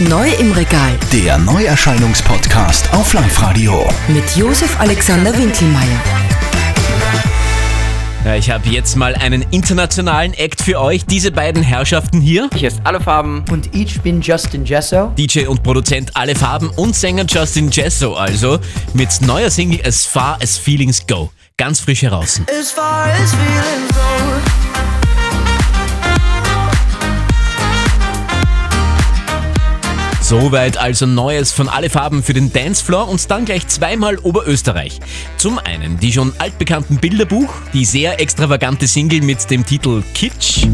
Neu im Regal Der Neuerscheinungspodcast auf Live-Radio. mit Josef Alexander Winkelmeier. Ja, ich habe jetzt mal einen internationalen Act für euch. Diese beiden Herrschaften hier, Hier ist alle Farben. Und ich bin Justin Jesso. DJ und Produzent Alle Farben und Sänger Justin Jesso, also mit neuer Single As Far As Feelings Go. Ganz frisch heraus. As far as feelings go. Soweit also Neues von Alle Farben für den Dancefloor und dann gleich zweimal Oberösterreich. Zum einen die schon altbekannten Bilderbuch, die sehr extravagante Single mit dem Titel Kitsch.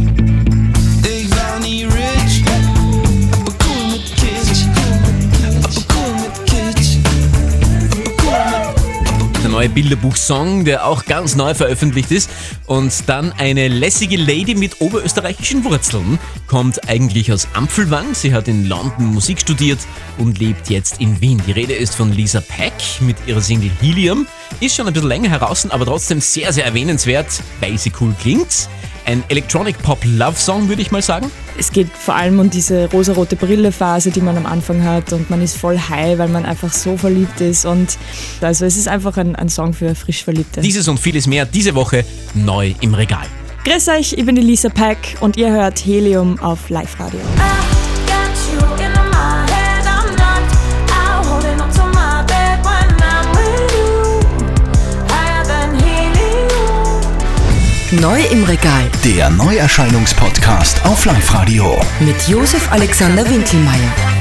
Neue Bilderbuch-Song, der auch ganz neu veröffentlicht ist. Und dann eine lässige Lady mit oberösterreichischen Wurzeln. Kommt eigentlich aus Ampfelwang. Sie hat in London Musik studiert und lebt jetzt in Wien. Die Rede ist von Lisa Peck mit ihrer Single Helium. Ist schon ein bisschen länger heraus, aber trotzdem sehr, sehr erwähnenswert, weil sie cool klingt. Ein Electronic Pop Love Song, würde ich mal sagen. Es geht vor allem um diese rosarote Brille-Phase, die man am Anfang hat und man ist voll high, weil man einfach so verliebt ist und also es ist einfach ein, ein Song für frisch Verliebte. Dieses und vieles mehr diese Woche neu im Regal. Grüß euch, ich bin die Lisa Pack und ihr hört Helium auf Live Radio. Neu im Regal Der Neuerscheinungspodcast auf Live-Radio. mit Josef Alexander Winkelmeier.